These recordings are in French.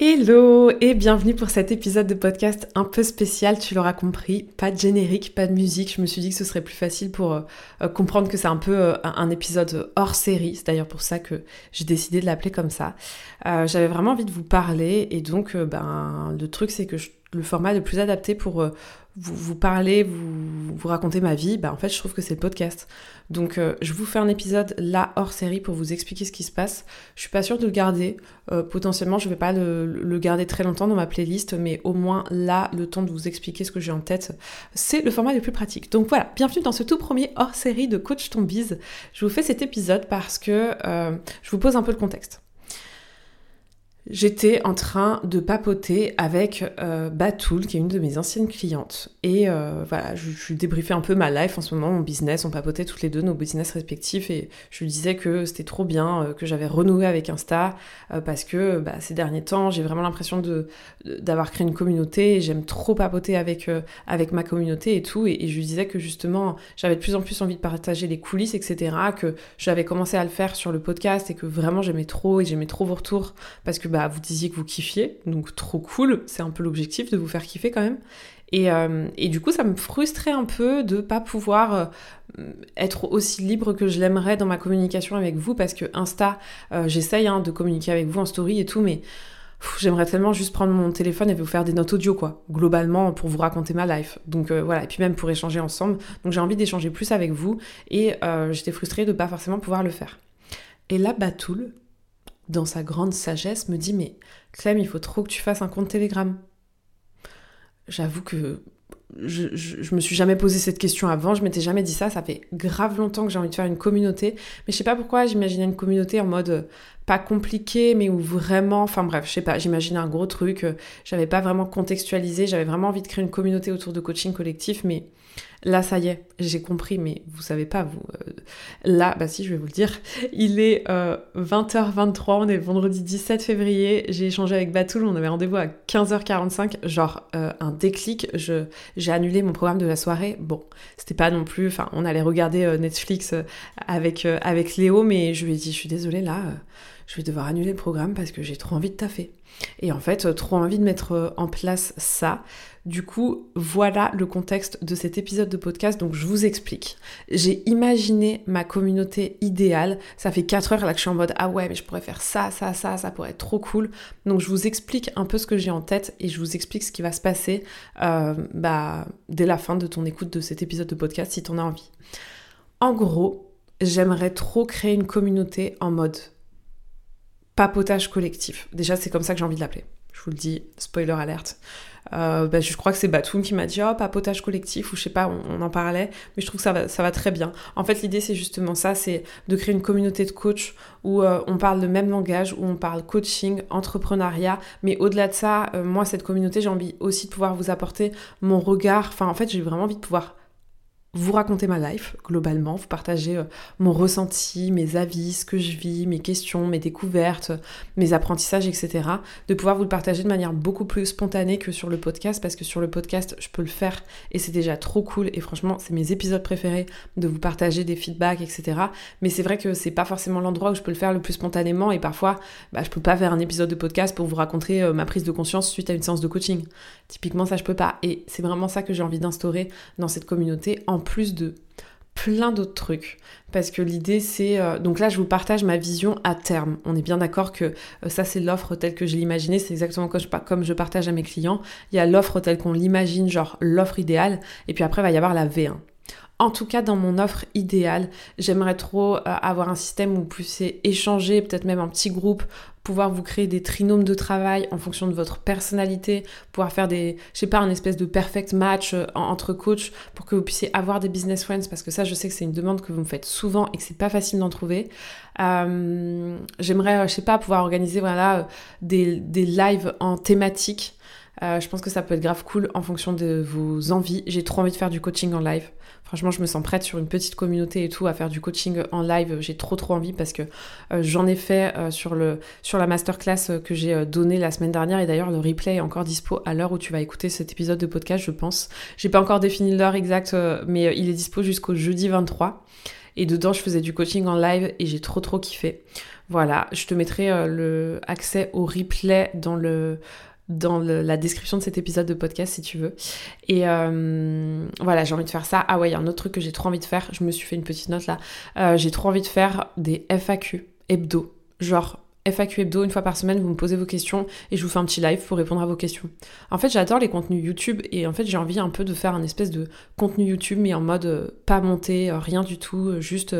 Hello et bienvenue pour cet épisode de podcast un peu spécial, tu l'auras compris, pas de générique, pas de musique, je me suis dit que ce serait plus facile pour euh, euh, comprendre que c'est un peu euh, un épisode hors série, c'est d'ailleurs pour ça que j'ai décidé de l'appeler comme ça. J'avais vraiment envie de vous parler et donc ben, le truc c'est que le format le plus adapté pour vous, vous parler, vous, raconter ma vie, bah en fait je trouve que c'est le podcast. Donc euh, je vous fais un épisode là hors série pour vous expliquer ce qui se passe. Je suis pas sûre de le garder. Euh, potentiellement je vais pas le, garder très longtemps dans ma playlist, mais au moins là le temps de vous expliquer ce que j'ai en tête, c'est le format le plus pratique. Donc voilà, bienvenue dans ce tout premier hors série de Coach Ton Bise. Je vous fais cet épisode parce que euh, je vous pose un peu le contexte j'étais en train de papoter avec euh, Batoul, qui est une de mes anciennes clientes. Et euh, voilà, je, je, débriefais un peu ma life en ce moment, mon business. On papotait toutes les deux nos business respectifs. Et je lui disais que c'était trop bien, euh, que j'avais renoué avec Insta, euh, parce que bah, ces derniers temps, j'ai vraiment l'impression de, d'avoir créé une communauté. J'aime trop papoter avec, avec ma communauté et tout. Et, et, je lui disais que justement, j'avais de plus en plus envie de partager les coulisses, etc. Que j'avais commencé à le faire sur le podcast et que vraiment j'aimais trop et j'aimais trop vos retours parce que bah, bah, vous disiez que vous kiffiez, donc trop cool, c'est un peu l'objectif de vous faire kiffer quand même. Et, euh, et, du coup, ça me frustrait un peu de pas pouvoir euh, être aussi libre que je l'aimerais dans ma communication avec vous, parce que Insta, euh, j'essaye hein, de communiquer avec vous en story et tout, mais j'aimerais tellement juste prendre mon téléphone et vous faire des notes audio, quoi, globalement, pour vous raconter ma life. Donc voilà, et puis même pour échanger ensemble. Donc j'ai envie d'échanger plus avec vous, et j'étais frustrée de pas forcément pouvoir le faire. Et là, Batoul, dans sa grande sagesse, me dit Mais Clem, il faut trop que tu fasses un compte Telegram. J'avoue que je, je, me suis jamais posé cette question avant, je m'étais jamais dit ça, ça fait grave longtemps que j'ai envie de faire une communauté, mais je sais pas pourquoi j'imaginais une communauté en mode euh, pas compliqué, mais où vraiment, enfin bref, je sais pas, j'imaginais un gros truc, euh, j'avais pas vraiment contextualisé, j'avais vraiment envie de créer une communauté autour de coaching collectif, mais Là, ça y est, j'ai compris, mais vous savez pas, vous. Euh, là, bah si, je vais vous le dire. Il est 20h23, euh, on est vendredi 17 février. J'ai échangé avec Batoul, on avait rendez-vous à 15h45. Genre, un déclic, j'ai annulé mon programme de la soirée. Bon, c'était pas non plus. Enfin, on allait regarder Netflix avec, avec Léo, mais je lui ai dit, je suis désolée, là, je vais devoir annuler le programme parce que j'ai trop envie de taffer. Et en fait, trop envie de mettre en place ça. Du coup, voilà le contexte de cet épisode de podcast. Donc, je vous explique. J'ai imaginé ma communauté idéale. Ça fait 4 heures là que je suis en mode Ah ouais, mais je pourrais faire ça, ça, ça, ça pourrait être trop cool. Donc, je vous explique un peu ce que j'ai en tête et je vous explique ce qui va se passer euh, bah, dès la fin de ton écoute de cet épisode de podcast si tu en as envie. En gros, j'aimerais trop créer une communauté en mode papotage collectif. Déjà, c'est comme ça que j'ai envie de l'appeler. Je vous le dis, spoiler alerte. Euh, bah, je crois que c'est Batoum qui m'a dit oh papotage collectif ou je sais pas on, en parlait mais je trouve que ça va, ça va très bien en fait l'idée c'est justement ça c'est de créer une communauté de coachs où euh, on parle le même langage où on parle coaching entrepreneuriat mais au-delà de ça euh, moi cette communauté j'ai envie aussi de pouvoir vous apporter mon regard enfin en fait j'ai vraiment envie de pouvoir vous raconter ma life globalement, vous partager euh, mon ressenti, mes avis, ce que je vis, mes questions, mes découvertes, mes apprentissages, etc. De pouvoir vous le partager de manière beaucoup plus spontanée que sur le podcast parce que sur le podcast je peux le faire et c'est déjà trop cool et franchement c'est mes épisodes préférés de vous partager des feedbacks, etc. Mais c'est vrai que c'est pas forcément l'endroit où je peux le faire le plus spontanément et parfois bah, je peux pas faire un épisode de podcast pour vous raconter euh, ma prise de conscience suite à une séance de coaching. Typiquement ça je peux pas et c'est vraiment ça que j'ai envie d'instaurer dans cette communauté en plus de plein d'autres trucs. Parce que l'idée, c'est... Euh, donc là, je vous partage ma vision à terme. On est bien d'accord que euh, ça, c'est l'offre telle que je l'imaginais. C'est exactement comme je, comme je partage à mes clients. Il y a l'offre telle qu'on l'imagine, genre l'offre idéale. Et puis après, il va y avoir la V1. En tout cas, dans mon offre idéale, j'aimerais trop euh, avoir un système où vous puissiez échanger, peut-être même un petit groupe, pouvoir vous créer des trinômes de travail en fonction de votre personnalité, pouvoir faire des, je sais pas, un espèce de perfect match euh, entre coachs pour que vous puissiez avoir des business friends, parce que ça, je sais que c'est une demande que vous me faites souvent et que c'est pas facile d'en trouver. Euh, j'aimerais, je sais pas, pouvoir organiser voilà des, des lives en thématique. Je pense que ça peut être grave cool en fonction de vos envies. J'ai trop envie de faire du coaching en live. Franchement, je me sens prête sur une petite communauté et tout à faire du coaching en live. J'ai trop trop envie parce que euh, j'en ai fait euh, sur, le, sur la masterclass euh, que j'ai donnée la semaine dernière et d'ailleurs le replay est encore dispo à l'heure où tu vas écouter cet épisode de podcast, je pense. J'ai pas encore défini l'heure exacte, mais il est dispo jusqu'au jeudi 23. Et dedans, je faisais du coaching en live et j'ai trop trop kiffé. Voilà, je te mettrai le accès au replay dans le dans la description de cet épisode de podcast si tu veux. Et euh, voilà, j'ai envie de faire ça. Ah ouais, il y a un autre truc que j'ai trop envie de faire. Je me suis fait une petite note là. Euh, j'ai trop envie de faire des FAQ hebdo. Genre FAQ hebdo, une fois par semaine, vous me posez vos questions et je vous fais un petit live pour répondre à vos questions. En fait, j'adore les contenus YouTube et en fait, j'ai envie un peu de faire un espèce de contenu YouTube, mais en mode euh, pas monté, rien du tout, juste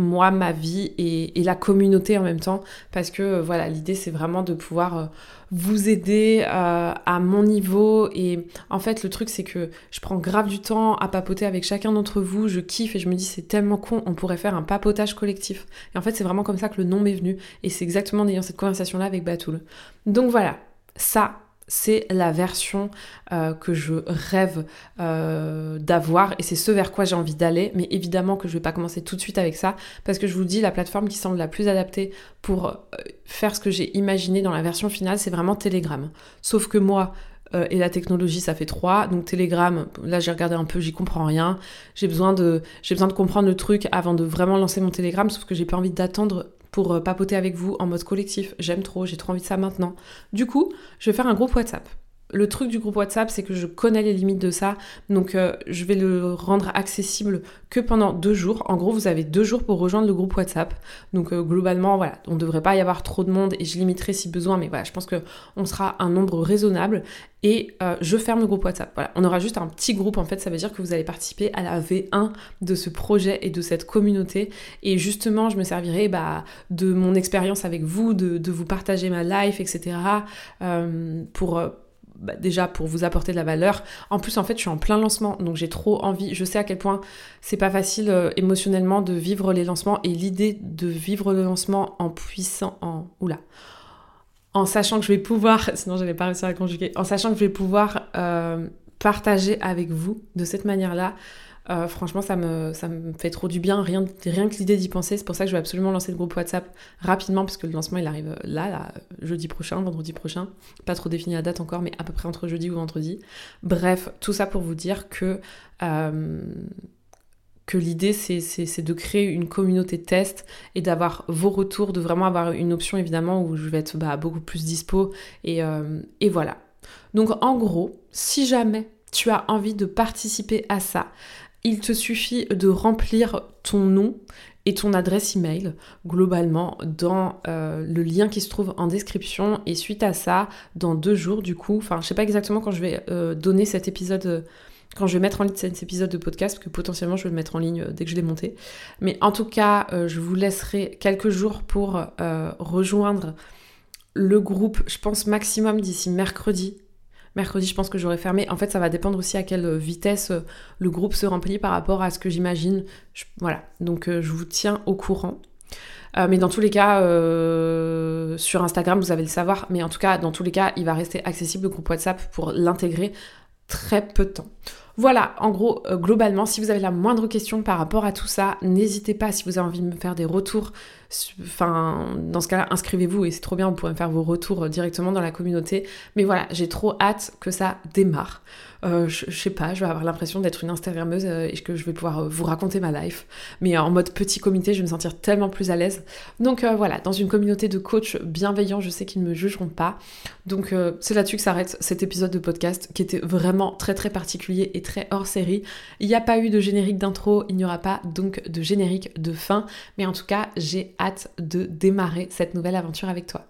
moi, ma vie et, la communauté en même temps. Parce que euh, voilà, l'idée c'est vraiment de pouvoir euh, vous aider euh, à mon niveau. Et en fait, le truc c'est que je prends grave du temps à papoter avec chacun d'entre vous. Je kiffe et je me dis c'est tellement con, on pourrait faire un papotage collectif. Et en fait, c'est vraiment comme ça que le nom m'est venu. Et c'est exactement en ayant cette conversation là avec Batoul. Donc voilà, ça, c'est la version euh, que je rêve euh, d'avoir et c'est ce vers quoi j'ai envie d'aller. Mais évidemment que je vais pas commencer tout de suite avec ça parce que je vous dis, la plateforme qui semble la plus adaptée pour euh, faire ce que j'ai imaginé dans la version finale, c'est vraiment Telegram. Sauf que moi, et la technologie, ça fait trois. Donc Telegram, là j'ai regardé un peu, j'y comprends rien. J'ai besoin de, j'ai besoin de comprendre le truc avant de vraiment lancer mon Telegram, sauf que j'ai pas envie d'attendre pour euh, papoter avec vous en mode collectif. J'aime trop, j'ai trop envie de ça maintenant. Du coup, je vais faire un groupe WhatsApp. Le truc du groupe WhatsApp, c'est que je connais les limites de ça, donc euh, je vais le rendre accessible que pendant deux jours. En gros, vous avez deux jours pour rejoindre le groupe WhatsApp. Donc euh, globalement, voilà, on ne devrait pas y avoir trop de monde et je limiterai si besoin, mais voilà, je pense qu'on sera un nombre raisonnable et euh, je ferme le groupe WhatsApp. Voilà, on aura juste un petit groupe en fait, ça veut dire que vous allez participer à la V1 de ce projet et de cette communauté. Et justement, je me servirai bah, de mon expérience avec vous, de, vous partager ma life, etc. pour bah, déjà pour vous apporter de la valeur. En plus, en fait, je suis en plein lancement, donc j'ai trop envie. Je sais à quel point c'est pas facile euh, émotionnellement de vivre les lancements et l'idée de vivre le lancement en puissant, en oula, en sachant que je vais pouvoir, sinon j'avais pas réussi à conjuguer, en sachant que je vais pouvoir euh, partager avec vous de cette manière-là. Euh, franchement, ça me, ça me fait trop du bien, rien, que l'idée d'y penser. C'est pour ça que je vais absolument lancer le groupe WhatsApp rapidement, parce que le lancement, il arrive là, là, jeudi prochain, vendredi prochain. Pas trop défini la date encore, mais à peu près entre jeudi ou vendredi. Bref, tout ça pour vous dire que... Euh, que l'idée c'est de créer une communauté test et d'avoir vos retours, de vraiment avoir une option évidemment où je vais être bah, beaucoup plus dispo euh, et voilà. Donc en gros, si jamais tu as envie de participer à ça, il te suffit de remplir ton nom et ton adresse email globalement dans euh, le lien qui se trouve en description. Et suite à ça dans deux jours du coup enfin je sais pas exactement quand je vais euh, donner cet épisode quand je vais mettre en ligne cet épisode de podcast que potentiellement je vais le mettre en ligne dès que je l'ai monté. Mais en tout cas euh, je vous laisserai quelques jours pour rejoindre le groupe je pense maximum d'ici mercredi Mercredi, je pense que j'aurai fermé. En fait, ça va dépendre aussi à quelle vitesse euh, le groupe se remplit par rapport à ce que j'imagine. Voilà, donc euh, je vous tiens au courant. Euh, mais dans tous les cas, sur Instagram, vous allez le savoir. Mais en tout cas, dans tous les cas, il va rester accessible le groupe WhatsApp pour l'intégrer très peu de temps. Voilà, en gros, globalement, si vous avez la moindre question par rapport à tout ça, n'hésitez pas si vous avez envie de me faire des retours Enfin, dans ce cas-là, inscrivez-vous et c'est trop bien, vous pourrez me faire vos retours directement dans la communauté. Mais voilà, j'ai trop hâte que ça démarre. Euh, je, sais pas, je vais avoir l'impression d'être une Instagrammeuse euh, et que je vais pouvoir euh, vous raconter ma life. Mais en mode petit comité, je vais me sentir tellement plus à l'aise. Donc voilà, dans une communauté de coachs bienveillants, je sais qu'ils ne me jugeront pas. Donc c'est là-dessus que s'arrête cet épisode de podcast qui était vraiment très très particulier et très hors série. Il n'y a pas eu de générique d'intro, il n'y aura pas donc de générique de fin. Mais en tout cas, j'ai hâte de démarrer cette nouvelle aventure avec toi.